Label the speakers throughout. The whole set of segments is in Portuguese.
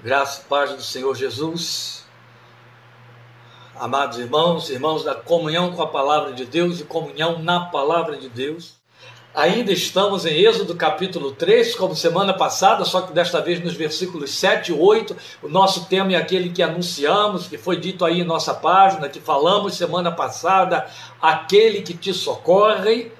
Speaker 1: Graça e paz do Senhor Jesus. Amados irmãos, irmãos da comunhão com a palavra de Deus e comunhão na palavra de Deus. Ainda estamos em Êxodo capítulo 3, como semana passada, só que desta vez nos versículos 7 e 8. O nosso tema é aquele que anunciamos, que foi dito aí em nossa página, que falamos semana passada, aquele que te socorre.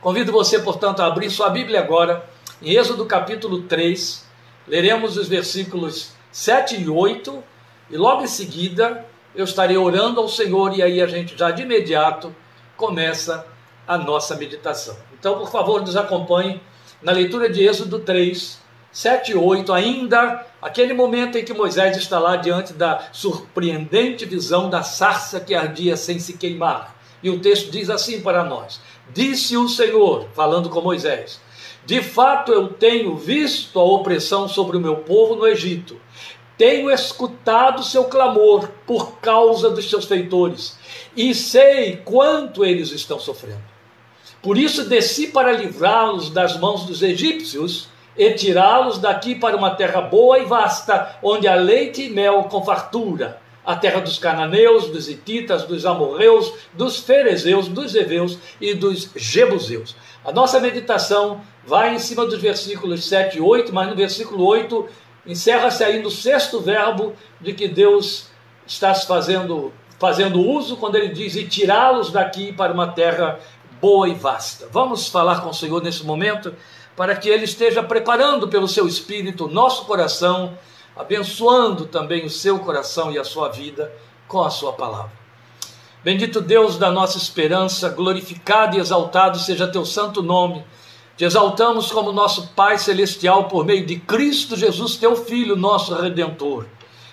Speaker 1: Convido você, portanto, a abrir sua Bíblia agora, em Êxodo capítulo 3, Leremos os versículos 7 e 8 e logo em seguida eu estarei orando ao Senhor e aí a gente já de imediato começa a nossa meditação. Então, por favor, nos acompanhe na leitura de Êxodo 3, 7 e 8, ainda aquele momento em que Moisés está lá diante da surpreendente visão da sarça que ardia sem se queimar. E o texto diz assim para nós: Disse o Senhor, falando com Moisés: de fato, eu tenho visto a opressão sobre o meu povo no Egito. Tenho escutado seu clamor por causa dos seus feitores e sei quanto eles estão sofrendo. Por isso desci para livrá-los das mãos dos egípcios e tirá-los daqui para uma terra boa e vasta, onde há leite e mel com fartura a terra dos cananeus, dos hititas, dos amorreus, dos ferezeus, dos heveus e dos jebuseus. A nossa meditação vai em cima dos versículos 7 e 8, mas no versículo 8 encerra-se ainda o sexto verbo de que Deus está fazendo, fazendo uso quando ele diz: e tirá-los daqui para uma terra boa e vasta. Vamos falar com o Senhor nesse momento para que Ele esteja preparando pelo seu Espírito nosso coração abençoando também o seu coração e a sua vida com a sua palavra. Bendito Deus da nossa esperança, glorificado e exaltado seja teu santo nome. Te exaltamos como nosso Pai celestial por meio de Cristo Jesus, teu Filho, nosso redentor.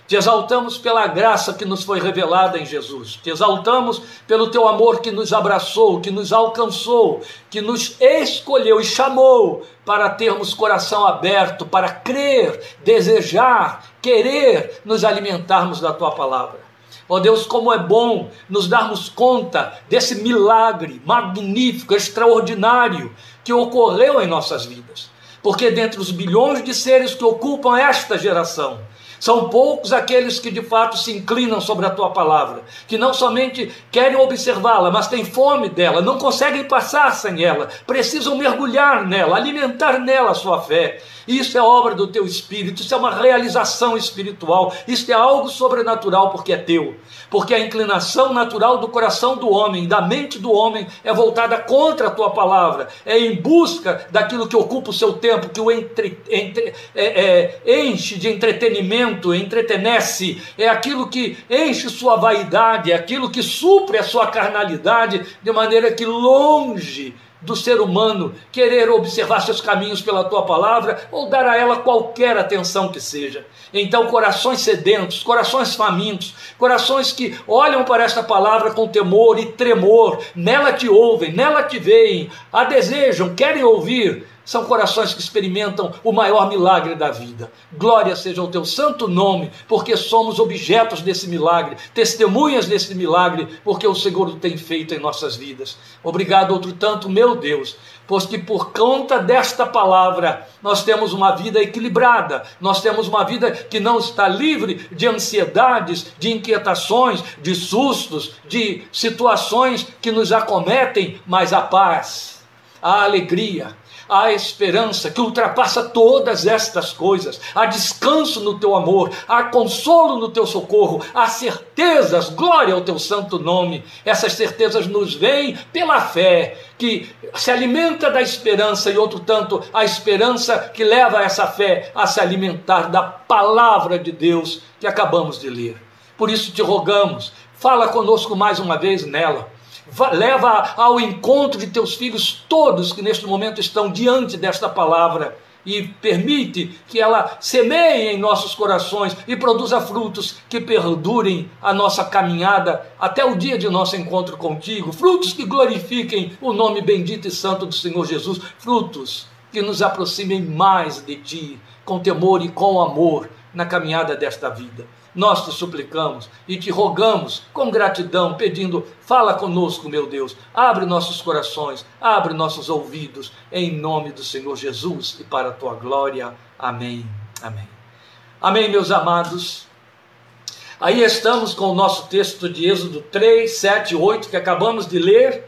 Speaker 1: Te exaltamos pela graça que nos foi revelada em Jesus. Te exaltamos pelo teu amor que nos abraçou, que nos alcançou, que nos escolheu e chamou para termos coração aberto, para crer, desejar, querer nos alimentarmos da tua palavra. Ó oh Deus, como é bom nos darmos conta desse milagre magnífico, extraordinário que ocorreu em nossas vidas. Porque dentre os bilhões de seres que ocupam esta geração, são poucos aqueles que de fato se inclinam sobre a tua palavra, que não somente querem observá-la, mas têm fome dela, não conseguem passar sem ela, precisam mergulhar nela, alimentar nela a sua fé. Isso é obra do teu espírito, isso é uma realização espiritual, isso é algo sobrenatural porque é teu. Porque a inclinação natural do coração do homem, da mente do homem, é voltada contra a tua palavra, é em busca daquilo que ocupa o seu tempo, que o entre, entre, é, é, enche de entretenimento, entretenece, é aquilo que enche sua vaidade, é aquilo que supre a sua carnalidade, de maneira que longe do ser humano querer observar seus caminhos pela tua palavra ou dar a ela qualquer atenção que seja. Então, corações sedentos, corações famintos, corações que olham para esta palavra com temor e tremor, nela te ouvem, nela te veem, a desejam, querem ouvir, são corações que experimentam o maior milagre da vida. Glória seja o teu santo nome, porque somos objetos desse milagre, testemunhas desse milagre, porque o Senhor o tem feito em nossas vidas. Obrigado, outro tanto, meu Deus, pois que por conta desta palavra nós temos uma vida equilibrada, nós temos uma vida que não está livre de ansiedades, de inquietações, de sustos, de situações que nos acometem, mas a paz, a alegria, há esperança que ultrapassa todas estas coisas, há descanso no teu amor, há consolo no teu socorro, há certezas, glória ao teu santo nome. Essas certezas nos vêm pela fé, que se alimenta da esperança, e outro tanto, a esperança que leva essa fé a se alimentar da palavra de Deus que acabamos de ler. Por isso te rogamos, fala conosco mais uma vez nela leva ao encontro de teus filhos todos que neste momento estão diante desta palavra e permite que ela semeie em nossos corações e produza frutos que perdurem a nossa caminhada até o dia de nosso encontro contigo, frutos que glorifiquem o nome bendito e santo do Senhor Jesus, frutos que nos aproximem mais de ti, com temor e com amor na caminhada desta vida nós te suplicamos e te rogamos com gratidão, pedindo: fala conosco, meu Deus, abre nossos corações, abre nossos ouvidos, em nome do Senhor Jesus e para a tua glória. Amém. Amém. Amém, meus amados? Aí estamos com o nosso texto de Êxodo 3, 7, 8, que acabamos de ler,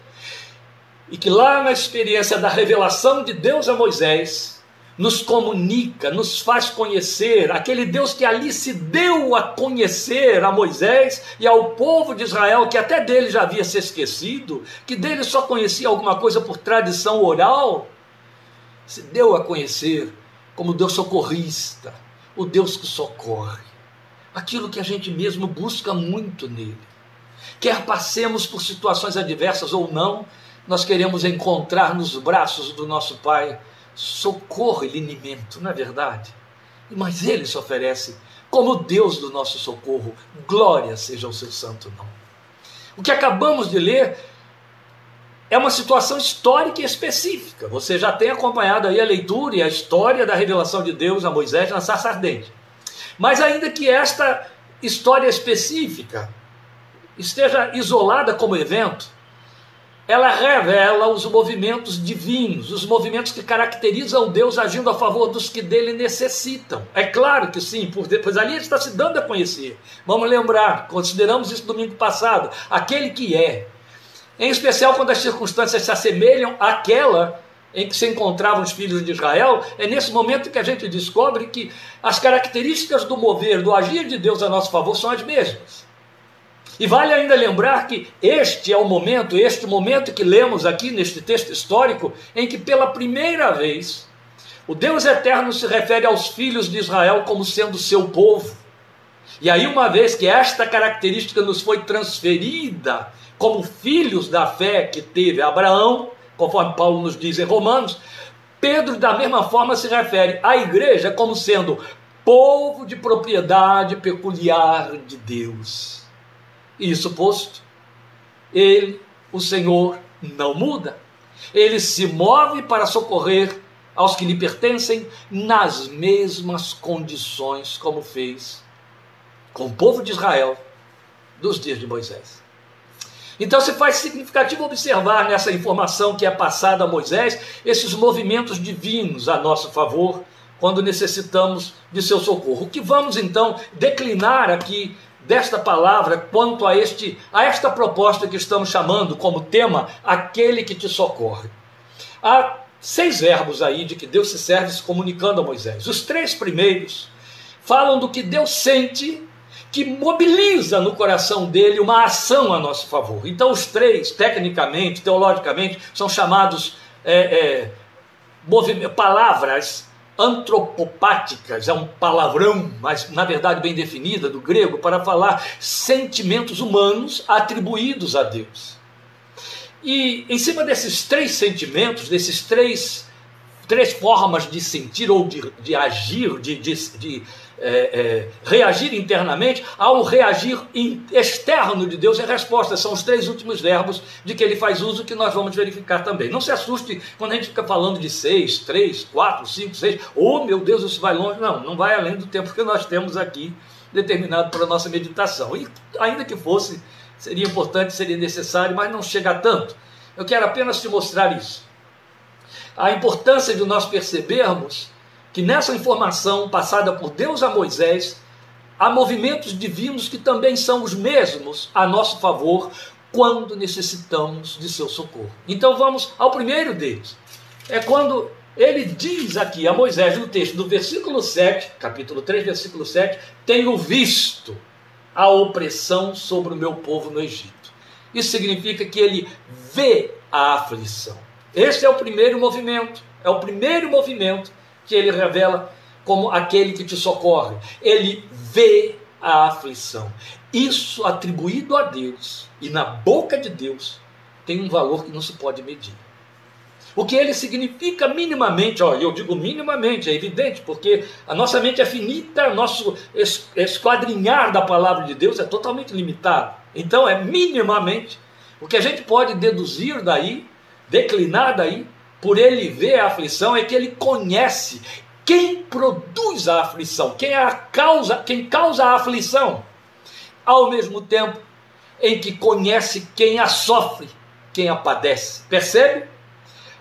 Speaker 1: e que lá na experiência da revelação de Deus a Moisés, nos comunica, nos faz conhecer, aquele Deus que ali se deu a conhecer a Moisés e ao povo de Israel, que até dele já havia se esquecido, que dele só conhecia alguma coisa por tradição oral, se deu a conhecer como Deus socorrista, o Deus que socorre, aquilo que a gente mesmo busca muito nele. Quer passemos por situações adversas ou não, nós queremos encontrar nos braços do nosso Pai socorro e linimento, não é verdade? Mas ele se oferece como Deus do nosso socorro. Glória seja o seu santo nome. O que acabamos de ler é uma situação histórica e específica. Você já tem acompanhado aí a leitura e a história da revelação de Deus a Moisés na sarça ardente. Mas ainda que esta história específica esteja isolada como evento, ela revela os movimentos divinos, os movimentos que caracterizam Deus agindo a favor dos que dele necessitam. É claro que sim, pois ali ele está se dando a conhecer. Vamos lembrar, consideramos isso domingo passado, aquele que é. Em especial quando as circunstâncias se assemelham àquela em que se encontravam os filhos de Israel, é nesse momento que a gente descobre que as características do mover, do agir de Deus a nosso favor são as mesmas. E vale ainda lembrar que este é o momento, este momento que lemos aqui neste texto histórico, em que pela primeira vez o Deus eterno se refere aos filhos de Israel como sendo seu povo. E aí, uma vez que esta característica nos foi transferida como filhos da fé que teve Abraão, conforme Paulo nos diz em Romanos, Pedro, da mesma forma, se refere à igreja como sendo povo de propriedade peculiar de Deus. Isso posto, ele, o Senhor, não muda. Ele se move para socorrer aos que lhe pertencem nas mesmas condições como fez com o povo de Israel dos dias de Moisés. Então se faz significativo observar nessa informação que é passada a Moisés esses movimentos divinos a nosso favor quando necessitamos de seu socorro. O que vamos então declinar aqui desta palavra quanto a este a esta proposta que estamos chamando como tema aquele que te socorre. Há seis verbos aí de que Deus se serve se comunicando a Moisés. Os três primeiros falam do que Deus sente que mobiliza no coração dele uma ação a nosso favor. Então, os três, tecnicamente, teologicamente, são chamados é, é, palavras antropopáticas, é um palavrão, mas na verdade bem definida do grego, para falar sentimentos humanos atribuídos a Deus. E em cima desses três sentimentos, desses três, três formas de sentir ou de, de agir, de, de, de é, é, reagir internamente ao reagir externo de Deus em resposta. São os três últimos verbos de que ele faz uso que nós vamos verificar também. Não se assuste quando a gente fica falando de seis, três, quatro, cinco, seis. Oh, meu Deus, isso vai longe. Não, não vai além do tempo que nós temos aqui determinado para a nossa meditação. E ainda que fosse, seria importante, seria necessário, mas não chega tanto. Eu quero apenas te mostrar isso. A importância de nós percebermos que nessa informação passada por Deus a Moisés, há movimentos divinos que também são os mesmos a nosso favor quando necessitamos de seu socorro. Então vamos ao primeiro deles. É quando ele diz aqui a Moisés no texto do versículo 7, capítulo 3, versículo 7, tenho visto a opressão sobre o meu povo no Egito. Isso significa que ele vê a aflição. Esse é o primeiro movimento, é o primeiro movimento que ele revela como aquele que te socorre. Ele vê a aflição. Isso atribuído a Deus e na boca de Deus tem um valor que não se pode medir. O que ele significa minimamente, ó, eu digo minimamente, é evidente, porque a nossa mente é finita, nosso esquadrinhar da palavra de Deus é totalmente limitado. Então é minimamente o que a gente pode deduzir daí, declinar daí, por ele ver a aflição é que ele conhece quem produz a aflição, quem é a causa, quem causa a aflição, ao mesmo tempo em que conhece quem a sofre, quem a padece. Percebe?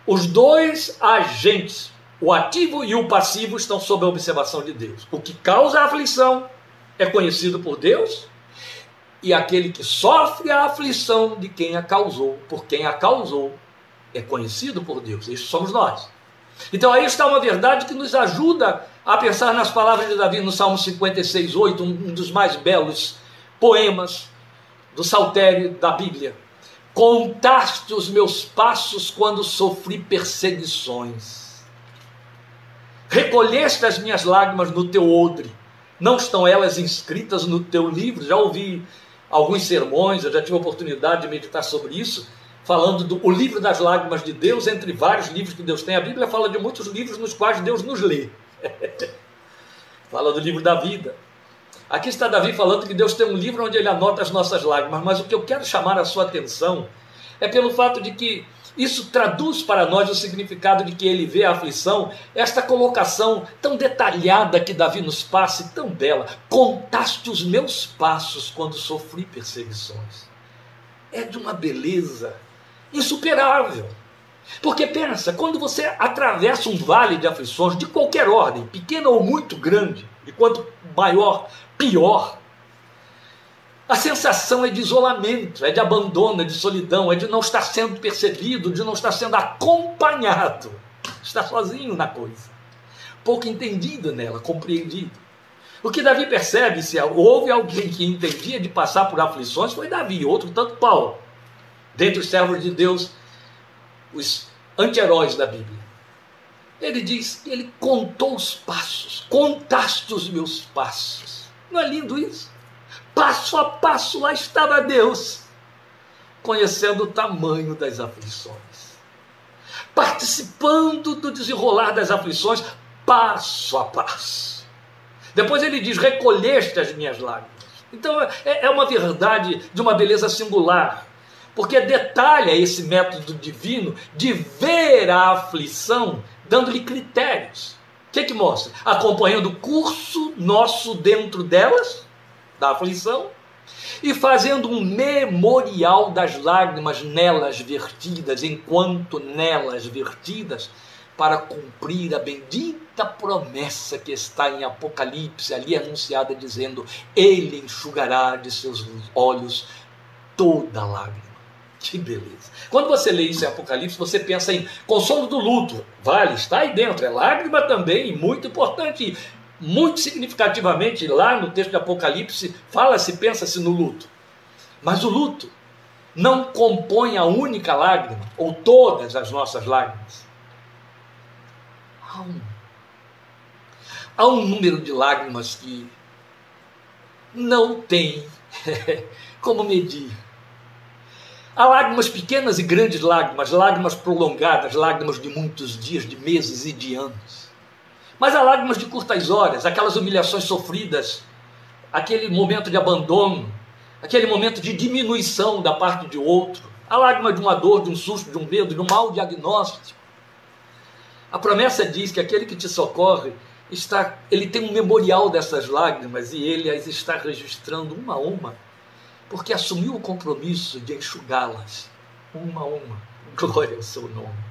Speaker 1: Os dois agentes O ativo e o passivo estão sob a observação de Deus. O que causa a aflição é conhecido por Deus, e aquele que sofre a aflição de quem a causou, por quem a causou, é conhecido por Deus. Isso somos nós. Então aí está uma verdade que nos ajuda a pensar nas palavras de Davi no Salmo 56, 8, um dos mais belos poemas do saltério da Bíblia. Contaste os meus passos quando sofri perseguições Recolheste as minhas lágrimas no teu odre, não estão elas inscritas no teu livro? Já ouvi alguns sermões, eu já tive a oportunidade de meditar sobre isso, falando do o livro das lágrimas de Deus, entre vários livros que Deus tem. A Bíblia fala de muitos livros nos quais Deus nos lê. fala do livro da vida. Aqui está Davi falando que Deus tem um livro onde ele anota as nossas lágrimas, mas o que eu quero chamar a sua atenção é pelo fato de que isso traduz para nós o significado de que ele vê a aflição, esta colocação tão detalhada que Davi nos passa e tão bela. Contaste os meus passos quando sofri perseguições. É de uma beleza insuperável. Porque pensa, quando você atravessa um vale de aflições de qualquer ordem, pequena ou muito grande, e quanto maior, pior, a sensação é de isolamento, é de abandono, é de solidão, é de não estar sendo percebido, de não estar sendo acompanhado. Está sozinho na coisa. Pouco entendido nela, compreendido. O que Davi percebe, se houve alguém que entendia de passar por aflições, foi Davi, outro tanto Paulo. Dentre os servos de Deus, os anti-heróis da Bíblia. Ele diz, ele contou os passos, contaste os meus passos. Não é lindo isso? passo a passo lá estava Deus, conhecendo o tamanho das aflições, participando do desenrolar das aflições passo a passo. Depois ele diz: recolheste as minhas lágrimas. Então é, é uma verdade de uma beleza singular, porque detalha esse método divino de ver a aflição, dando-lhe critérios. O que, que mostra? Acompanhando o curso nosso dentro delas da aflição, e fazendo um memorial das lágrimas nelas vertidas, enquanto nelas vertidas, para cumprir a bendita promessa que está em Apocalipse, ali anunciada, dizendo: Ele enxugará de seus olhos toda lágrima. Que beleza. Quando você lê isso em Apocalipse, você pensa em consolo do luto. Vale, está aí dentro. É lágrima também, muito importante muito significativamente lá no texto de Apocalipse, fala-se, pensa-se no luto. Mas o luto não compõe a única lágrima, ou todas as nossas lágrimas. Há um, há um número de lágrimas que não tem como medir. Há lágrimas pequenas e grandes lágrimas, lágrimas prolongadas, lágrimas de muitos dias, de meses e de anos. Mas há lágrimas de curtas horas, aquelas humilhações sofridas, aquele momento de abandono, aquele momento de diminuição da parte de outro, a lágrima de uma dor, de um susto, de um medo, de um mau diagnóstico. A promessa diz que aquele que te socorre está, ele tem um memorial dessas lágrimas e ele as está registrando uma a uma, porque assumiu o compromisso de enxugá-las uma a uma. Glória ao seu nome.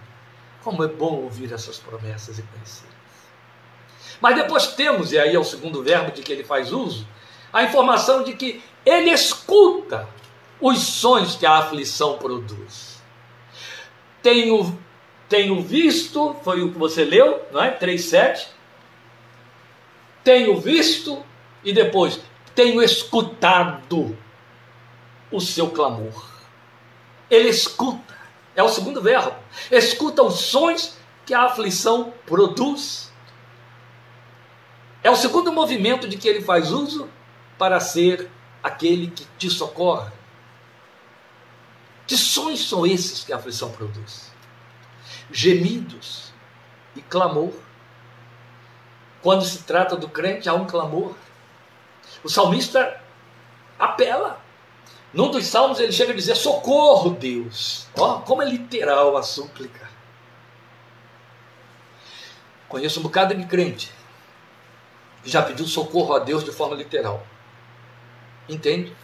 Speaker 1: Como é bom ouvir essas promessas e conhecer. Mas depois temos, e aí é o segundo verbo de que ele faz uso, a informação de que ele escuta os sons que a aflição produz. Tenho, tenho visto, foi o que você leu, não é? 3,7. Tenho visto e depois tenho escutado o seu clamor. Ele escuta, é o segundo verbo. Escuta os sons que a aflição produz. É o segundo movimento de que ele faz uso para ser aquele que te socorre. Que sons são esses que a aflição produz? Gemidos e clamor. Quando se trata do crente, há um clamor. O salmista apela. Num dos salmos ele chega a dizer: Socorro, Deus. Ó, como é literal a súplica. Conheço um bocado de crente já pediu socorro a Deus de forma literal. Entende?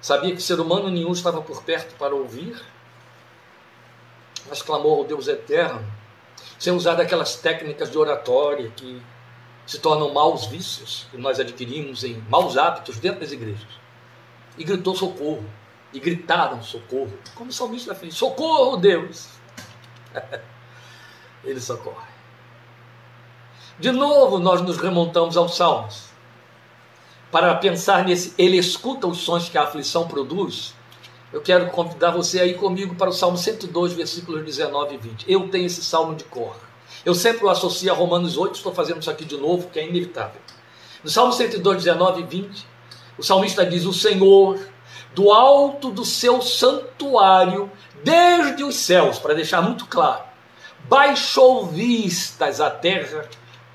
Speaker 1: Sabia que ser humano nenhum estava por perto para ouvir, mas clamou ao Deus eterno sem usar daquelas técnicas de oratória que se tornam maus vícios que nós adquirimos em maus hábitos dentro das igrejas. E gritou socorro. E gritaram socorro. Como o salmista fez: Socorro, Deus! Ele socorre. De novo, nós nos remontamos aos Salmos para pensar nesse. Ele escuta os sons que a aflição produz. Eu quero convidar você aí comigo para o Salmo 102, versículos 19 e 20. Eu tenho esse salmo de cor. Eu sempre o associo a Romanos 8, estou fazendo isso aqui de novo, que é inevitável. No Salmo 102, 19 e 20, o salmista diz: O Senhor, do alto do seu santuário, desde os céus, para deixar muito claro, baixou vistas à terra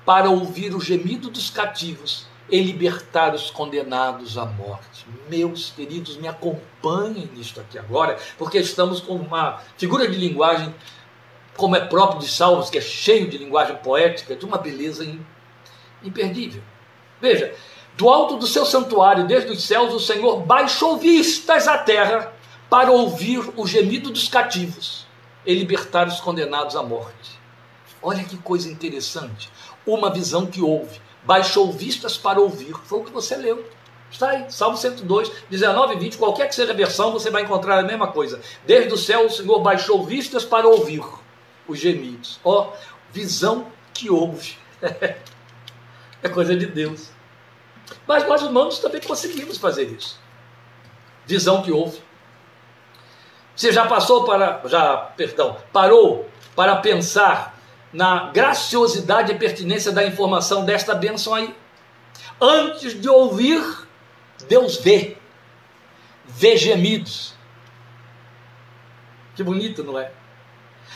Speaker 1: para ouvir o gemido dos cativos e libertar os condenados à morte. Meus queridos, me acompanhem nisto aqui agora, porque estamos com uma figura de linguagem, como é próprio de Salmos, que é cheio de linguagem poética, de uma beleza imperdível. Veja, do alto do seu santuário, desde os céus, o Senhor baixou vistas à terra para ouvir o gemido dos cativos e libertar os condenados à morte. Olha que coisa interessante uma visão que houve, baixou vistas para ouvir. Foi o que você leu. Está aí, Salmo 102, 19 e 20, qualquer que seja a versão, você vai encontrar a mesma coisa. Desde o céu o Senhor baixou vistas para ouvir os gemidos. Ó, oh, visão que houve. é coisa de Deus. Mas nós humanos também conseguimos fazer isso. Visão que houve. Você já passou para, já, perdão, parou para pensar na graciosidade e pertinência da informação desta bênção aí. Antes de ouvir, Deus vê. Vê gemidos. Que bonito, não é?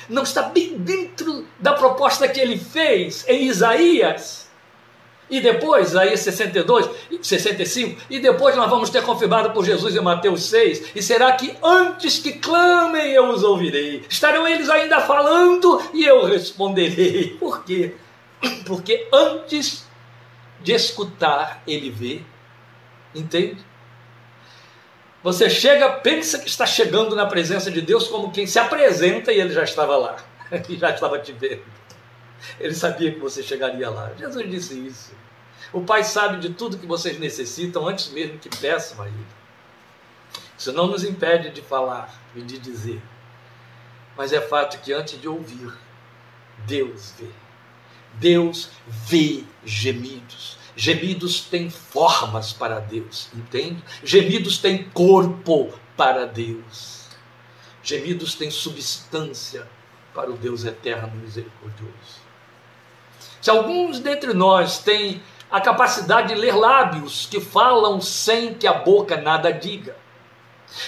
Speaker 1: Não está bem dentro da proposta que ele fez em Isaías e depois, aí 62, 65, e depois nós vamos ter confirmado por Jesus em Mateus 6. E será que antes que clamem eu os ouvirei? Estarão eles ainda falando e eu responderei. Por quê? Porque antes de escutar, ele vê. Entende? Você chega, pensa que está chegando na presença de Deus como quem se apresenta e ele já estava lá. e já estava te vendo. Ele sabia que você chegaria lá. Jesus disse isso. O Pai sabe de tudo que vocês necessitam antes mesmo que peçam a Ele. Isso não nos impede de falar e de dizer. Mas é fato que antes de ouvir, Deus vê. Deus vê gemidos. Gemidos têm formas para Deus, entende? Gemidos têm corpo para Deus. Gemidos têm substância para o Deus eterno e misericordioso. Se alguns dentre nós têm a capacidade de ler lábios que falam sem que a boca nada diga.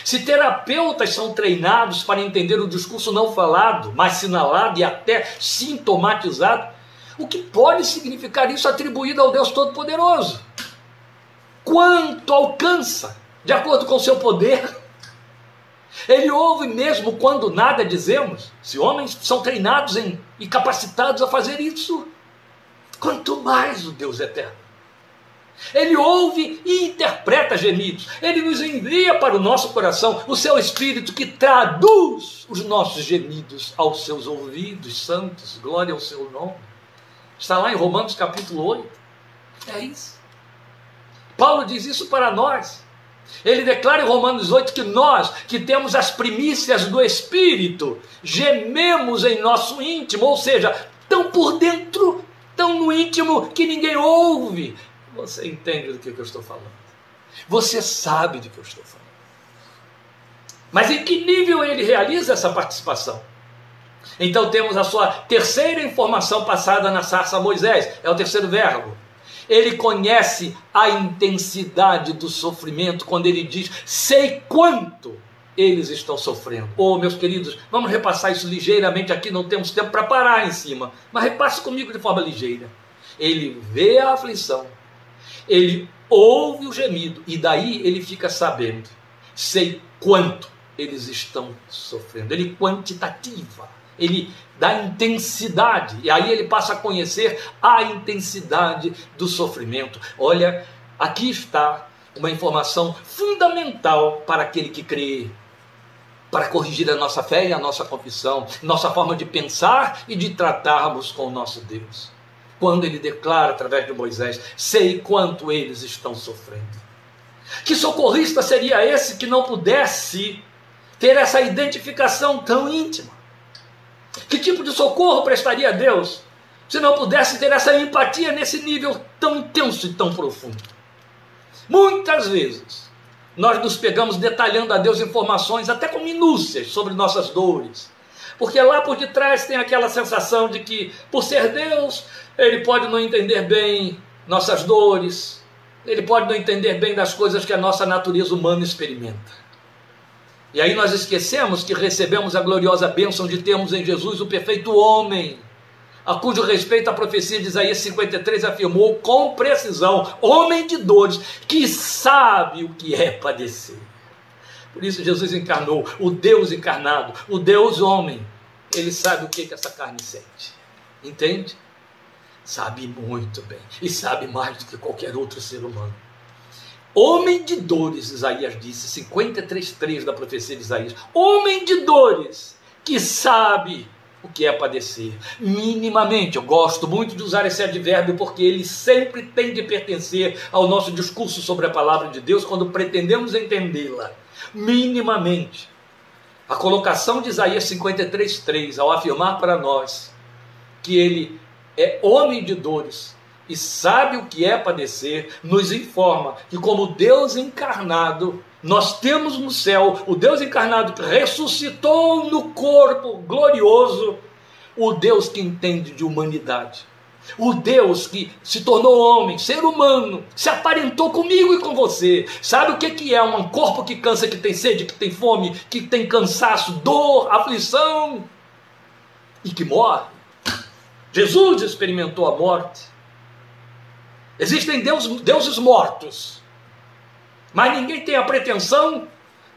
Speaker 1: Se terapeutas são treinados para entender o discurso não falado, mas sinalado e até sintomatizado, o que pode significar isso atribuído ao Deus Todo-Poderoso? Quanto alcança, de acordo com o seu poder? Ele ouve mesmo quando nada dizemos. Se homens são treinados em, e capacitados a fazer isso, quanto mais o Deus eterno. Ele ouve e interpreta gemidos. Ele nos envia para o nosso coração o seu Espírito que traduz os nossos gemidos aos seus ouvidos santos. Glória ao seu nome. Está lá em Romanos capítulo 8. É isso. Paulo diz isso para nós. Ele declara em Romanos 8 que nós, que temos as primícias do Espírito, gememos em nosso íntimo, ou seja, tão por dentro, tão no íntimo que ninguém ouve, você entende do que eu estou falando. Você sabe do que eu estou falando. Mas em que nível ele realiza essa participação? Então temos a sua terceira informação passada na sarça a Moisés, é o terceiro verbo. Ele conhece a intensidade do sofrimento quando ele diz: Sei quanto eles estão sofrendo. Oh, meus queridos, vamos repassar isso ligeiramente aqui, não temos tempo para parar em cima, mas repasse comigo de forma ligeira. Ele vê a aflição, ele ouve o gemido e daí ele fica sabendo, sei quanto eles estão sofrendo. Ele quantitativa, ele dá intensidade e aí ele passa a conhecer a intensidade do sofrimento. Olha, aqui está uma informação fundamental para aquele que crê. Para corrigir a nossa fé e a nossa confissão, nossa forma de pensar e de tratarmos com o nosso Deus. Quando ele declara através de Moisés: Sei quanto eles estão sofrendo. Que socorrista seria esse que não pudesse ter essa identificação tão íntima? Que tipo de socorro prestaria a Deus se não pudesse ter essa empatia nesse nível tão intenso e tão profundo? Muitas vezes nós nos pegamos detalhando a Deus informações, até com minúcias, sobre nossas dores. Porque lá por detrás tem aquela sensação de que, por ser Deus, Ele pode não entender bem nossas dores, Ele pode não entender bem das coisas que a nossa natureza humana experimenta. E aí nós esquecemos que recebemos a gloriosa bênção de termos em Jesus o perfeito homem a cujo respeito a profecia de Isaías 53 afirmou com precisão: homem de dores, que sabe o que é padecer. Por isso Jesus encarnou, o Deus encarnado, o Deus homem, ele sabe o que, que essa carne sente. Entende? Sabe muito bem, e sabe mais do que qualquer outro ser humano. Homem de dores, Isaías disse, 53,3 da profecia de Isaías. Homem de dores, que sabe o que é padecer. Minimamente, eu gosto muito de usar esse advérbio porque ele sempre tem de pertencer ao nosso discurso sobre a palavra de Deus quando pretendemos entendê-la. Minimamente. A colocação de Isaías 53:3 ao afirmar para nós que ele é homem de dores e sabe o que é padecer, nos informa que como Deus encarnado, nós temos no céu o Deus encarnado que ressuscitou no corpo glorioso, o Deus que entende de humanidade. O Deus que se tornou homem, ser humano, se aparentou comigo e com você. Sabe o que é um corpo que cansa, que tem sede, que tem fome, que tem cansaço, dor, aflição e que morre? Jesus experimentou a morte. Existem deus, deuses mortos mas ninguém tem a pretensão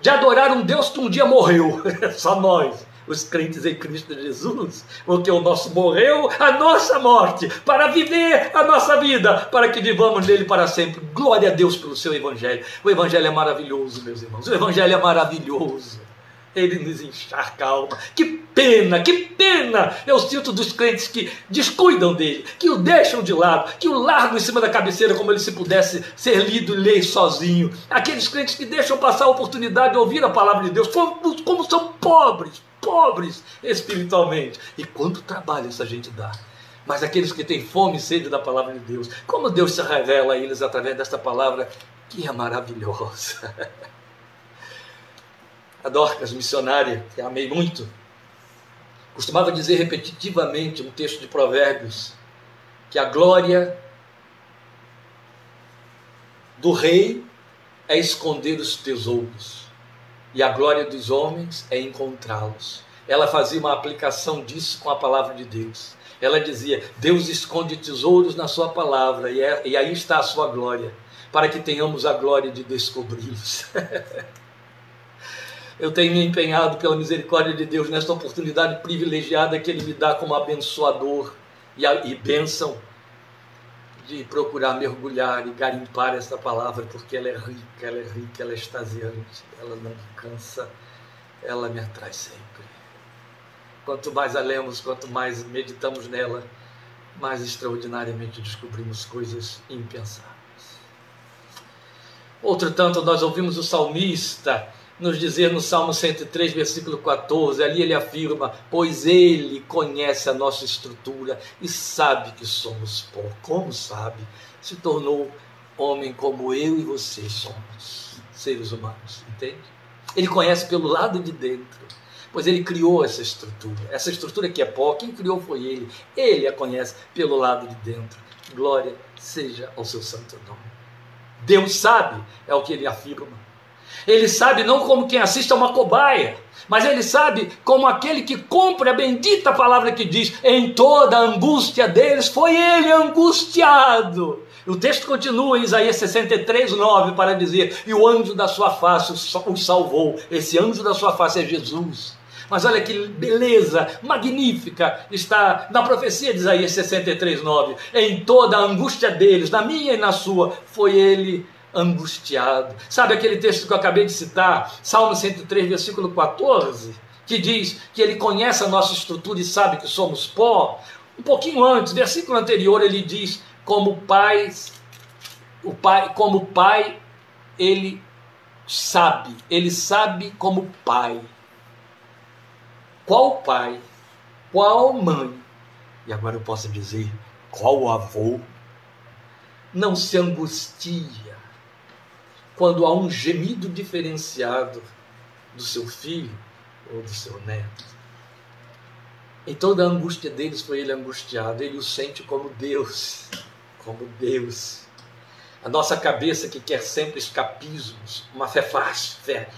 Speaker 1: de adorar um Deus que um dia morreu. Só nós, os crentes em Cristo Jesus, porque o nosso morreu a nossa morte, para viver a nossa vida, para que vivamos nele para sempre. Glória a Deus pelo seu Evangelho. O Evangelho é maravilhoso, meus irmãos. O Evangelho é maravilhoso ele nos encharca a alma. Que pena, que pena eu sinto dos crentes que descuidam dele, que o deixam de lado, que o largam em cima da cabeceira como ele se pudesse ser lido e ler sozinho. Aqueles crentes que deixam passar a oportunidade de ouvir a palavra de Deus, como, como são pobres, pobres espiritualmente. E quanto trabalho essa gente dá. Mas aqueles que têm fome e sede da palavra de Deus, como Deus se revela a eles através desta palavra, que é maravilhosa. a Dorcas, missionária, que amei muito, costumava dizer repetitivamente no texto de Provérbios que a glória do rei é esconder os tesouros e a glória dos homens é encontrá-los. Ela fazia uma aplicação disso com a palavra de Deus. Ela dizia: Deus esconde tesouros na Sua palavra e, é, e aí está a Sua glória, para que tenhamos a glória de descobri-los. eu tenho me empenhado pela misericórdia de Deus nesta oportunidade privilegiada que Ele me dá como abençoador e, a, e bênção de procurar mergulhar e garimpar essa palavra, porque ela é rica, ela é rica, ela é extasiante, ela não cansa, ela me atrai sempre. Quanto mais a lemos, quanto mais meditamos nela, mais extraordinariamente descobrimos coisas impensáveis. Outro tanto, nós ouvimos o salmista nos dizer no Salmo 103, versículo 14, ali ele afirma: Pois ele conhece a nossa estrutura e sabe que somos pó. Como sabe? Se tornou homem como eu e você somos, seres humanos, entende? Ele conhece pelo lado de dentro, pois ele criou essa estrutura. Essa estrutura que é pó, quem criou foi ele. Ele a conhece pelo lado de dentro. Glória seja ao seu santo nome. Deus sabe, é o que ele afirma. Ele sabe não como quem assiste a uma cobaia, mas ele sabe como aquele que cumpre a bendita palavra que diz: em toda a angústia deles foi ele angustiado. O texto continua em Isaías 63, 9 para dizer: E o anjo da sua face o salvou. Esse anjo da sua face é Jesus. Mas olha que beleza magnífica está na profecia de Isaías 63, 9. Em toda a angústia deles, na minha e na sua, foi ele angustiado. Sabe aquele texto que eu acabei de citar, Salmo 103, versículo 14, que diz que ele conhece a nossa estrutura e sabe que somos pó? Um pouquinho antes, versículo anterior, ele diz: como pai, o pai, como pai, ele sabe, ele sabe como pai. Qual pai? Qual mãe? E agora eu posso dizer, qual avô? Não se angustia quando há um gemido diferenciado do seu filho ou do seu neto. Em toda a angústia deles foi ele angustiado, ele o sente como Deus, como Deus. A nossa cabeça que quer sempre escapismos, uma fé fácil, fé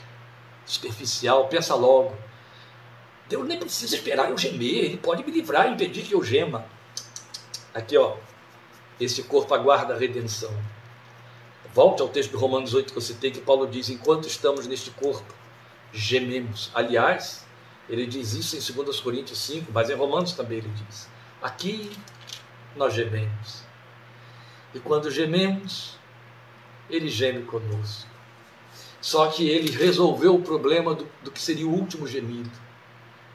Speaker 1: superficial, pensa logo. Deus nem precisa esperar eu gemer, ele pode me livrar, impedir que eu gema. Aqui, ó, esse corpo aguarda a redenção. Volte ao texto de Romanos 8 que eu citei, que Paulo diz: enquanto estamos neste corpo, gememos. Aliás, ele diz isso em 2 Coríntios 5, mas em Romanos também ele diz: aqui nós gememos. E quando gememos, ele geme conosco. Só que ele resolveu o problema do, do que seria o último gemido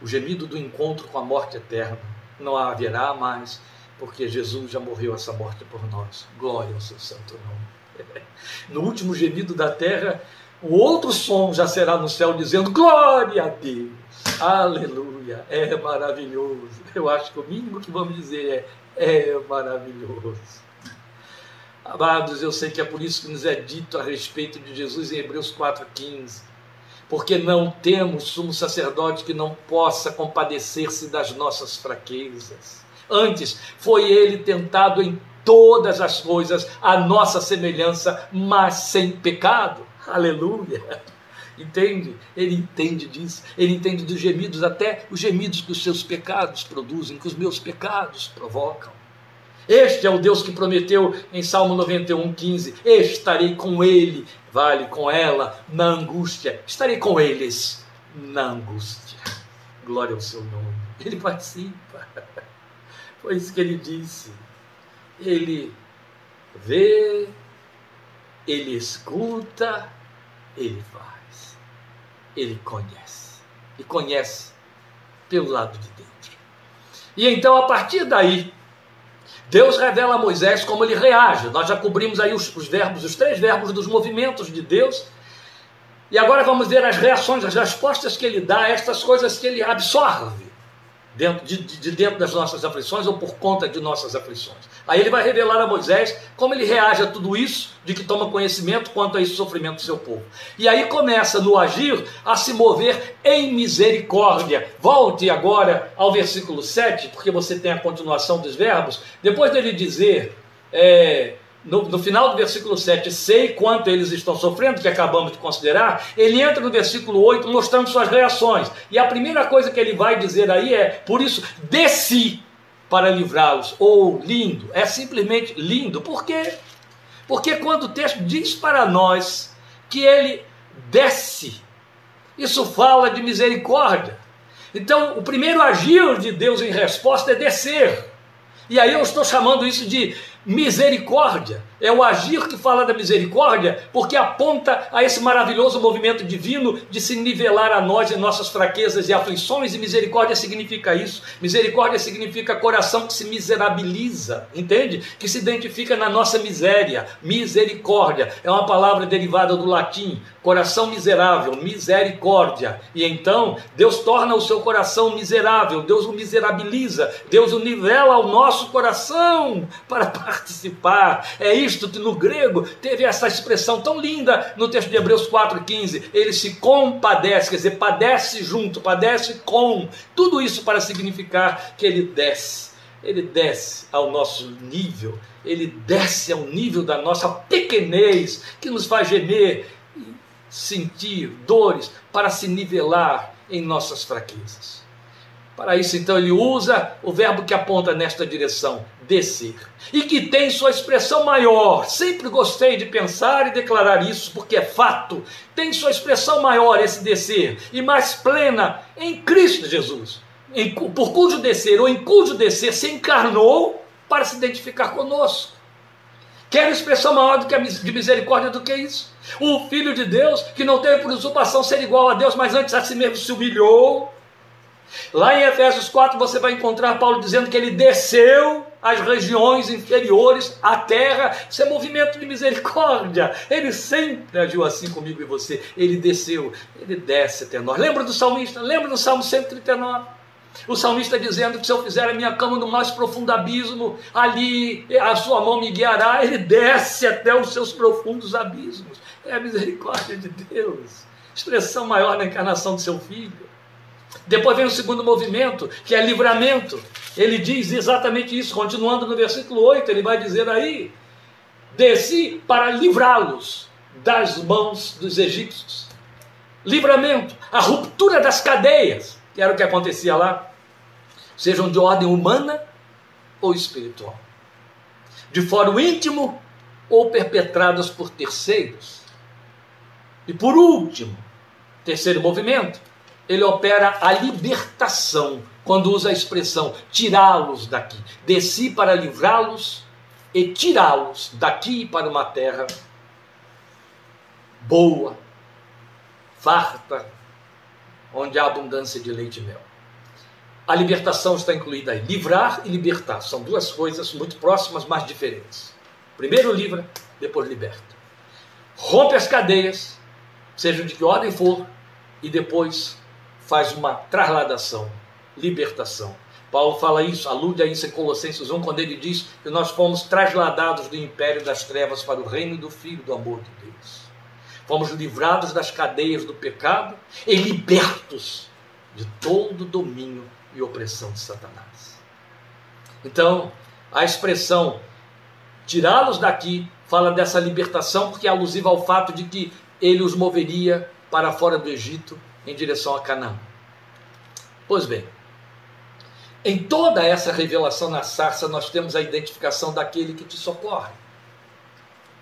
Speaker 1: o gemido do encontro com a morte eterna. Não haverá mais, porque Jesus já morreu essa morte por nós. Glória ao seu santo nome. No último gemido da terra, o outro som já será no céu dizendo: Glória a Deus, aleluia, é maravilhoso. Eu acho que o mínimo que vamos dizer é: é maravilhoso. Amados, eu sei que é por isso que nos é dito a respeito de Jesus em Hebreus 4,15. Porque não temos sumo sacerdote que não possa compadecer-se das nossas fraquezas. Antes, foi ele tentado em todas as coisas, a nossa semelhança, mas sem pecado. Aleluia! Entende? Ele entende disso. Ele entende dos gemidos, até os gemidos que os seus pecados produzem, que os meus pecados provocam. Este é o Deus que prometeu em Salmo 91, 15: Estarei com ele, vale com ela, na angústia. Estarei com eles na angústia. Glória ao seu nome. Ele participa. Foi isso que ele disse. Ele vê, ele escuta, ele faz. Ele conhece. E conhece pelo lado de dentro. E então, a partir daí, Deus revela a Moisés como ele reage. Nós já cobrimos aí os, os verbos, os três verbos dos movimentos de Deus. E agora vamos ver as reações, as respostas que ele dá a estas coisas que ele absorve dentro de, de, dentro das nossas aflições ou por conta de nossas aflições. Aí ele vai revelar a Moisés como ele reage a tudo isso, de que toma conhecimento quanto a esse sofrimento do seu povo. E aí começa no agir a se mover em misericórdia. Volte agora ao versículo 7, porque você tem a continuação dos verbos. Depois dele dizer. É, no, no, final do versículo 7, sei quanto eles estão sofrendo, que acabamos de considerar, ele entra no versículo 8 mostrando suas reações. E a primeira coisa que ele vai dizer aí é: por isso, desci para livrá-los. Ou lindo, é simplesmente lindo. Por quê? Porque quando o texto diz para nós que ele desce, isso fala de misericórdia. Então, o primeiro agir de Deus em resposta é descer. E aí eu estou chamando isso de misericórdia. É o agir que fala da misericórdia, porque aponta a esse maravilhoso movimento divino de se nivelar a nós em nossas fraquezas e aflições, e misericórdia significa isso. Misericórdia significa coração que se miserabiliza, entende? Que se identifica na nossa miséria. Misericórdia é uma palavra derivada do latim, coração miserável, misericórdia. E então, Deus torna o seu coração miserável, Deus o miserabiliza, Deus o nivela ao nosso coração para participar. É isto que no grego teve essa expressão tão linda no texto de Hebreus 4,15. Ele se compadece, quer dizer, padece junto, padece com. Tudo isso para significar que ele desce. Ele desce ao nosso nível, ele desce ao nível da nossa pequenez, que nos faz gemer, sentir dores, para se nivelar em nossas fraquezas. Para isso, então, ele usa o verbo que aponta nesta direção, descer. E que tem sua expressão maior. Sempre gostei de pensar e declarar isso, porque é fato. Tem sua expressão maior esse descer, e mais plena em Cristo Jesus. Em, por cujo descer, ou em cujo descer, se encarnou para se identificar conosco. Quer expressão maior do que a de misericórdia do que isso? O Filho de Deus, que não teve por usurpação ser igual a Deus, mas antes a si mesmo se humilhou. Lá em Efésios 4 você vai encontrar Paulo dizendo que ele desceu às regiões inferiores, à terra. Isso é movimento de misericórdia. Ele sempre agiu assim comigo e você. Ele desceu, ele desce até nós. Lembra do salmista? Lembra do Salmo 139? O salmista dizendo que se eu fizer a minha cama no mais profundo abismo, ali a sua mão me guiará, ele desce até os seus profundos abismos. É a misericórdia de Deus. Expressão maior na encarnação do seu filho. Depois vem o segundo movimento, que é livramento. Ele diz exatamente isso, continuando no versículo 8, ele vai dizer aí: Desci para livrá-los das mãos dos egípcios. Livramento, a ruptura das cadeias que era o que acontecia lá, sejam de ordem humana ou espiritual, de fórum íntimo ou perpetradas por terceiros. E por último, terceiro movimento, ele opera a libertação, quando usa a expressão tirá-los daqui. Desci para livrá-los e tirá-los daqui para uma terra boa, farta, onde há abundância de leite e mel. A libertação está incluída aí. Livrar e libertar são duas coisas muito próximas, mas diferentes. Primeiro livra, depois liberta. Rompe as cadeias, seja de que ordem for, e depois faz uma trasladação, libertação. Paulo fala isso, alude a isso em Colossenses 1, quando ele diz que nós fomos trasladados do império das trevas para o reino do Filho do amor de Deus. Fomos livrados das cadeias do pecado e libertos de todo domínio e opressão de Satanás. Então, a expressão tirá-los daqui fala dessa libertação porque é alusiva ao fato de que ele os moveria para fora do Egito em direção a Canaã. Pois bem, em toda essa revelação na sarça, nós temos a identificação daquele que te socorre,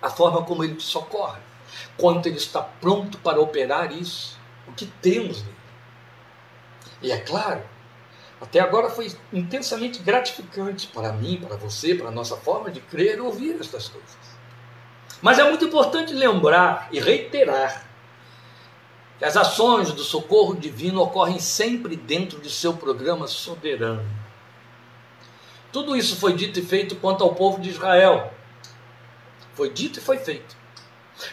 Speaker 1: a forma como ele te socorre quanto ele está pronto para operar isso, o que temos nele. E é claro, até agora foi intensamente gratificante para mim, para você, para a nossa forma de crer e ouvir estas coisas. Mas é muito importante lembrar e reiterar que as ações do socorro divino ocorrem sempre dentro de seu programa soberano. Tudo isso foi dito e feito quanto ao povo de Israel. Foi dito e foi feito.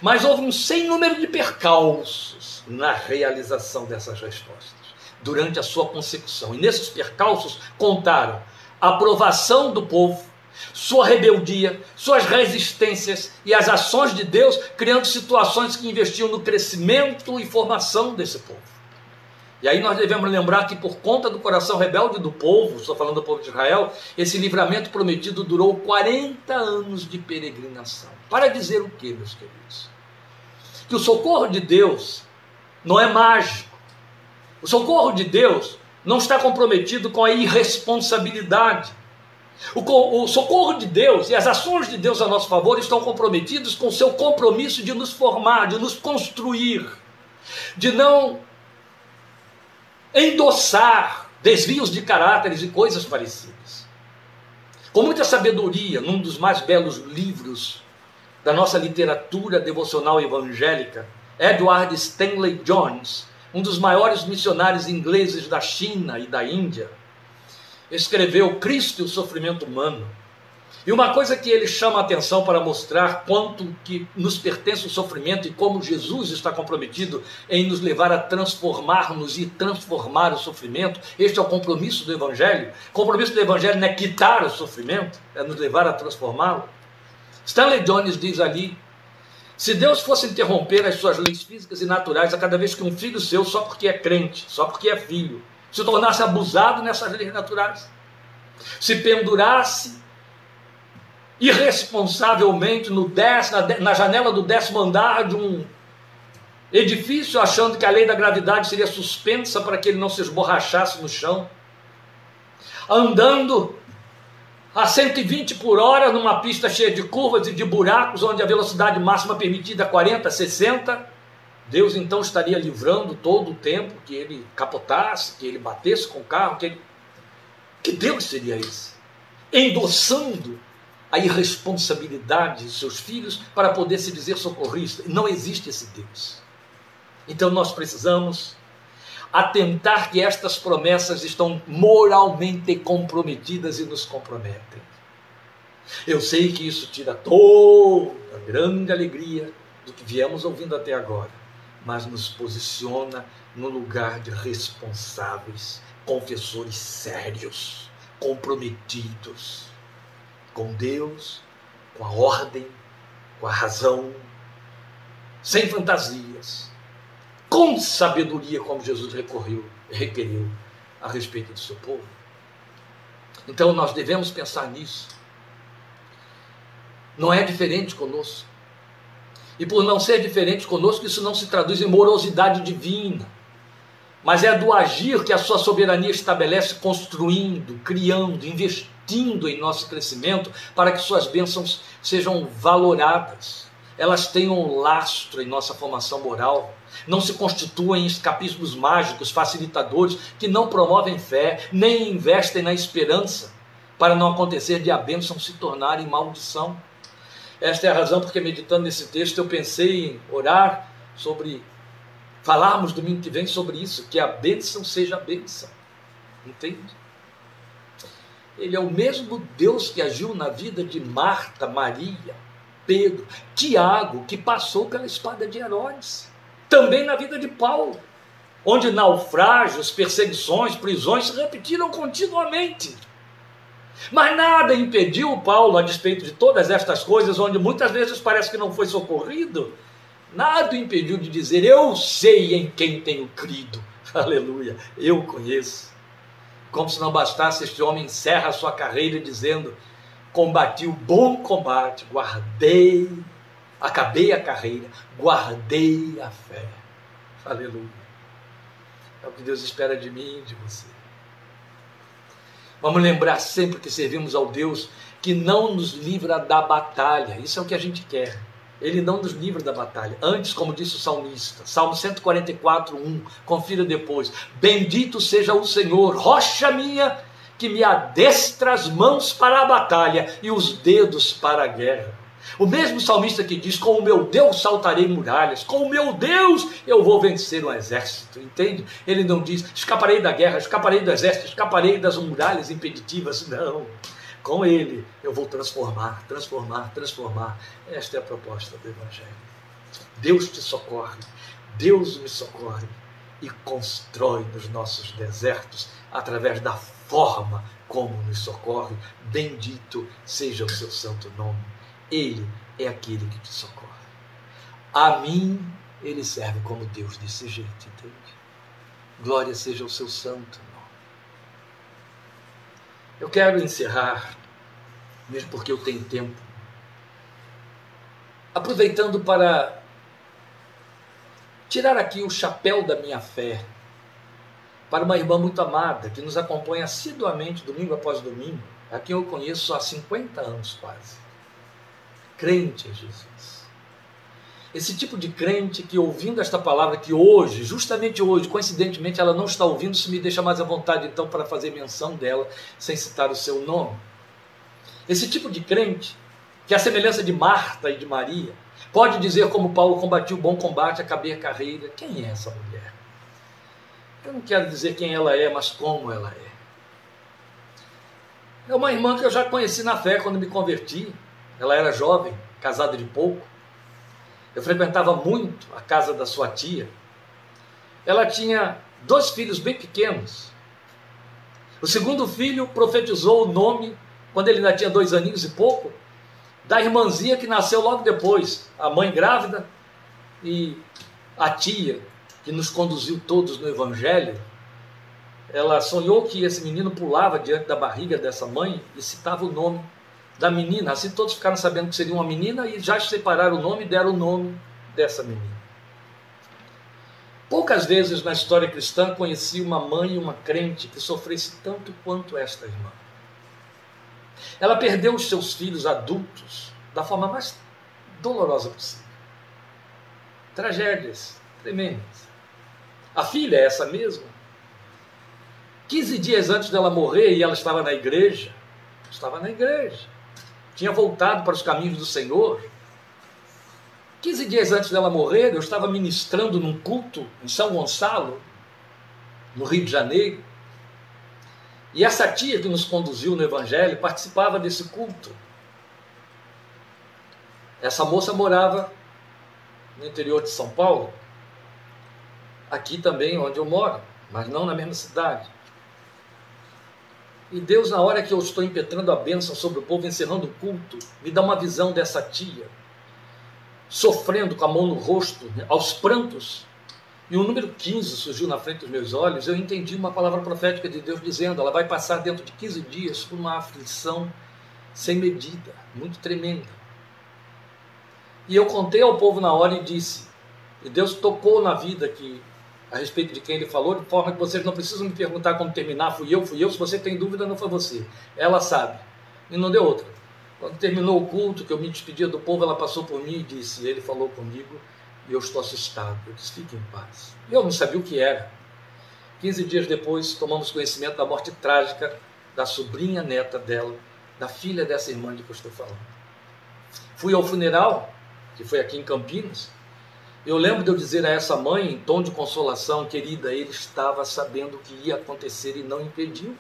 Speaker 1: Mas houve um sem número de percalços na realização dessas respostas, durante a sua consecução. E nesses percalços contaram a aprovação do povo, sua rebeldia, suas resistências e as ações de Deus, criando situações que investiam no crescimento e formação desse povo. E aí nós devemos lembrar que por conta do coração rebelde do povo, estou falando do povo de Israel, esse livramento prometido durou 40 anos de peregrinação. Para dizer o que, meus queridos? Que o socorro de Deus não é mágico. O socorro de Deus não está comprometido com a irresponsabilidade. O, socorro de Deus e as ações de Deus a nosso favor estão comprometidos com o seu compromisso de nos formar, de nos construir, de não endossar desvios de caráteres e coisas parecidas. Com muita sabedoria, num dos mais belos livros da nossa literatura devocional evangélica, Edward Stanley Jones, um dos maiores missionários ingleses da China e da Índia, escreveu Cristo e o sofrimento humano. E uma coisa que ele chama a atenção para mostrar quanto que nos pertence o sofrimento e como Jesus está comprometido em nos levar a transformar-nos e transformar o sofrimento. Este é o compromisso do Evangelho. O compromisso do Evangelho não é quitar o sofrimento, é nos levar a transformá-lo. Stanley Jones diz ali: se Deus fosse interromper as suas leis físicas e naturais a cada vez que um filho seu, só porque é crente, só porque é filho, se tornasse abusado nessas leis naturais, se pendurasse irresponsavelmente no dez, na, na janela do décimo andar de um edifício, achando que a lei da gravidade seria suspensa para que ele não se esborrachasse no chão, andando a 120 por hora numa pista cheia de curvas e de buracos, onde a velocidade máxima permitida é 40, 60, Deus então estaria livrando todo o tempo que ele capotasse, que ele batesse com o carro, que ele... Que Deus seria esse? Endossando a irresponsabilidade de seus filhos para poder se dizer socorrista. Não existe esse Deus. Então nós precisamos atentar que estas promessas estão moralmente comprometidas e nos comprometem. Eu sei que isso tira toda a grande alegria do que viemos ouvindo até agora, mas nos posiciona no lugar de responsáveis, confessores sérios, comprometidos com Deus, com a ordem, com a razão, sem fantasias, com sabedoria, como Jesus recorreu, requeriu a respeito do seu povo. Então nós devemos pensar nisso. Não é diferente conosco. E por não ser diferente conosco, isso não se traduz em morosidade divina, mas é do agir que a sua soberania estabelece, construindo, criando, investindo em nosso crescimento, para que suas bênçãos sejam valoradas, elas tenham lastro em nossa formação moral, não se constituem em escapismos mágicos, facilitadores, que não promovem fé, nem investem na esperança, para não acontecer de a bênção se tornar em maldição. Esta é a razão porque, meditando nesse texto, eu pensei em orar sobre, falarmos domingo que vem sobre isso, que a bênção seja a bênção. Entende? Ele é o mesmo Deus que agiu na vida de Marta, Maria, Pedro, Tiago, que passou pela espada de Herodes. Também na vida de Paulo, onde naufrágios, perseguições, prisões se repetiram continuamente. Mas nada impediu Paulo, a despeito de todas estas coisas, onde muitas vezes parece que não foi socorrido, nada impediu de dizer: Eu sei em quem tenho crido. Aleluia, eu conheço. Como se não bastasse, este homem encerra a sua carreira dizendo: Combati o bom combate, guardei, acabei a carreira, guardei a fé. Aleluia. É o que Deus espera de mim e de você. Vamos lembrar sempre que servimos ao Deus que não nos livra da batalha. Isso é o que a gente quer. Ele não nos livra da batalha. Antes, como disse o salmista, Salmo 144, 1, confira depois. Bendito seja o Senhor, rocha minha, que me adestra as mãos para a batalha e os dedos para a guerra. O mesmo salmista que diz: Com o meu Deus saltarei muralhas, com o meu Deus eu vou vencer um exército, entende? Ele não diz: escaparei da guerra, escaparei do exército, escaparei das muralhas impeditivas, não. Com ele eu vou transformar, transformar, transformar. Esta é a proposta do Evangelho. Deus te socorre, Deus me socorre e constrói nos nossos desertos através da forma como nos socorre. Bendito seja o seu santo nome. Ele é aquele que te socorre. A mim, ele serve como Deus desse jeito, entende? Glória seja o seu santo nome. Eu quero encerrar, mesmo porque eu tenho tempo, aproveitando para tirar aqui o chapéu da minha fé para uma irmã muito amada que nos acompanha assiduamente domingo após domingo, a quem eu conheço há 50 anos quase crente em Jesus. Esse tipo de crente que ouvindo esta palavra, que hoje, justamente hoje, coincidentemente, ela não está ouvindo, isso me deixa mais à vontade então para fazer menção dela, sem citar o seu nome. Esse tipo de crente, que a semelhança de Marta e de Maria, pode dizer como Paulo combatiu o bom combate, acabei a carreira. Quem é essa mulher? Eu não quero dizer quem ela é, mas como ela é. É uma irmã que eu já conheci na fé quando me converti. Ela era jovem, casada de pouco. Eu frequentava muito a casa da sua tia. Ela tinha dois filhos bem pequenos. O segundo filho profetizou o nome, quando ele ainda tinha dois aninhos e pouco, da irmãzinha que nasceu logo depois, a mãe grávida e a tia que nos conduziu todos no Evangelho. Ela sonhou que esse menino pulava diante da barriga dessa mãe e citava o nome da menina. Assim todos ficaram sabendo que seria uma menina e já separaram o nome e deram o nome dessa menina. Poucas vezes na história cristã conheci uma mãe e uma crente que sofresse tanto quanto esta irmã. Ela perdeu os seus filhos adultos da forma mais dolorosa possível. Tragédias tremendas. A filha é essa mesma. 15 dias antes dela morrer, e ela estava na igreja, estava na igreja tinha voltado para os caminhos do Senhor. 15 dias antes dela morrer, eu estava ministrando num culto em São Gonçalo, no Rio de Janeiro. E essa tia que nos conduziu no Evangelho participava desse culto. Essa moça morava no interior de São Paulo, aqui também onde eu moro, mas não na mesma cidade. E Deus, na hora que eu estou impetrando a bênção sobre o povo, encerrando o culto, me dá uma visão dessa tia sofrendo com a mão no rosto, né, aos prantos. E o número 15 surgiu na frente dos meus olhos. Eu entendi uma palavra profética de Deus dizendo: ela vai passar dentro de 15 dias por uma aflição sem medida, muito tremenda. E eu contei ao povo na hora e disse: e Deus tocou na vida que a respeito de quem ele falou, de forma que vocês não precisam me perguntar como terminar, fui eu, fui eu, se você tem dúvida, não foi você. Ela sabe. E não deu outra. Quando terminou o culto, que eu me despedia do povo, ela passou por mim e disse: Ele falou comigo e eu estou assustado. Eu disse: Fique em paz. E eu não sabia o que era. Quinze dias depois, tomamos conhecimento da morte trágica da sobrinha neta dela, da filha dessa irmã de que eu estou falando. Fui ao funeral, que foi aqui em Campinas. Eu lembro de eu dizer a essa mãe, em tom de consolação, querida, ele estava sabendo o que ia acontecer e não impediu.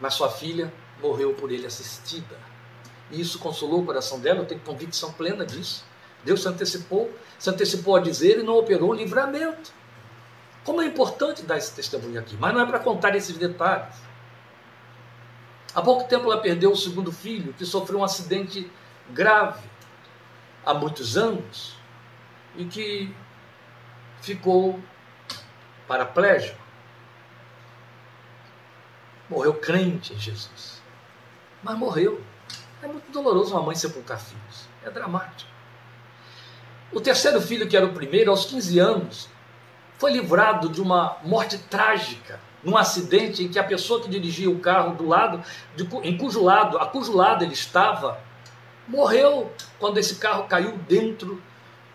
Speaker 1: Mas sua filha morreu por ele assistida. E isso consolou o coração dela, eu tenho convicção plena disso. Deus se antecipou, se antecipou a dizer e não operou um livramento. Como é importante dar esse testemunho aqui, mas não é para contar esses detalhes. Há pouco tempo ela perdeu o segundo filho, que sofreu um acidente grave há muitos anos e que ficou paraplégico. Morreu crente em Jesus mas morreu. É muito doloroso uma mãe sepultar filhos. É dramático. O terceiro filho, que era o primeiro, aos 15 anos, foi livrado de uma morte trágica, num acidente em que a pessoa que dirigia o carro do lado, de, em cujo lado, a cujo lado ele estava, morreu quando esse carro caiu dentro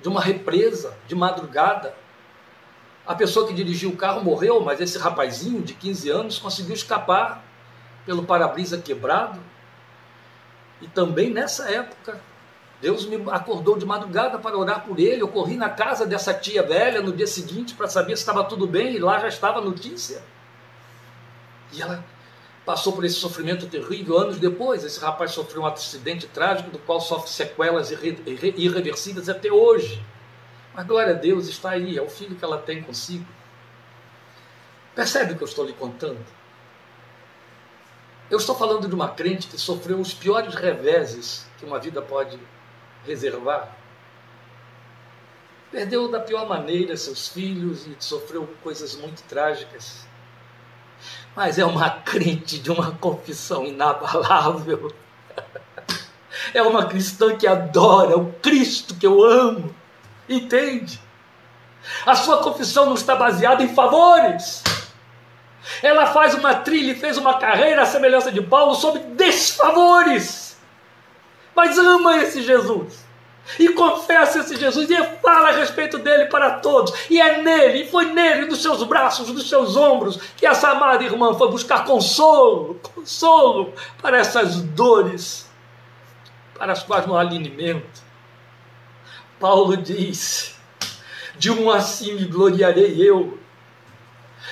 Speaker 1: de uma represa de madrugada. A pessoa que dirigia o carro morreu, mas esse rapazinho de 15 anos conseguiu escapar pelo para-brisa quebrado e também nessa época, Deus me acordou de madrugada para orar por ele. Eu corri na casa dessa tia velha no dia seguinte para saber se estava tudo bem e lá já estava a notícia. E ela passou por esse sofrimento terrível anos depois. Esse rapaz sofreu um acidente trágico do qual sofre sequelas irre irreversíveis até hoje. Mas glória a Deus está aí, é o filho que ela tem consigo. Percebe o que eu estou lhe contando? Eu estou falando de uma crente que sofreu os piores reveses que uma vida pode reservar. Perdeu da pior maneira seus filhos e sofreu coisas muito trágicas. Mas é uma crente de uma confissão inabalável. É uma cristã que adora o Cristo que eu amo. Entende? A sua confissão não está baseada em favores. Ela faz uma trilha e fez uma carreira à semelhança de Paulo sob desfavores. Mas ama esse Jesus. E confessa esse Jesus e fala a respeito dele para todos. E é nele, e foi nele, nos seus braços, nos seus ombros, que essa amada irmã foi buscar consolo, consolo para essas dores, para as quais não há alinimento. Paulo diz: De um assim me gloriarei eu,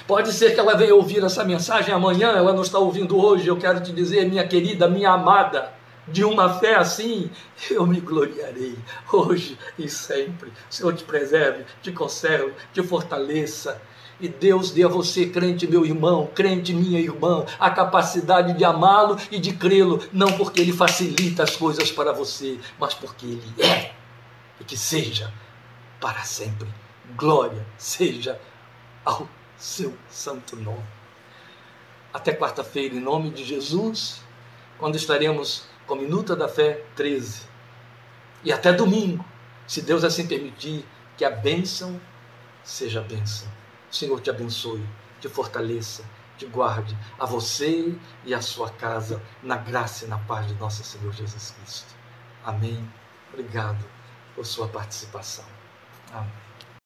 Speaker 1: Pode ser que ela venha ouvir essa mensagem amanhã, ela não está ouvindo hoje. Eu quero te dizer, minha querida, minha amada, de uma fé assim, eu me gloriarei hoje e sempre. Senhor te preserve, te conserve, te fortaleça. E Deus dê a você, crente meu irmão, crente minha irmã, a capacidade de amá-lo e de crê-lo, não porque ele facilita as coisas para você, mas porque ele é. E que seja para sempre. Glória seja ao seu santo nome. Até quarta-feira, em nome de Jesus, quando estaremos com Minuta da Fé 13. E até domingo, se Deus assim permitir, que a bênção seja a bênção. O Senhor te abençoe, te fortaleça, te guarde, a você e a sua casa, na graça e na paz de nosso Senhor Jesus Cristo. Amém. Obrigado por sua participação. Amém.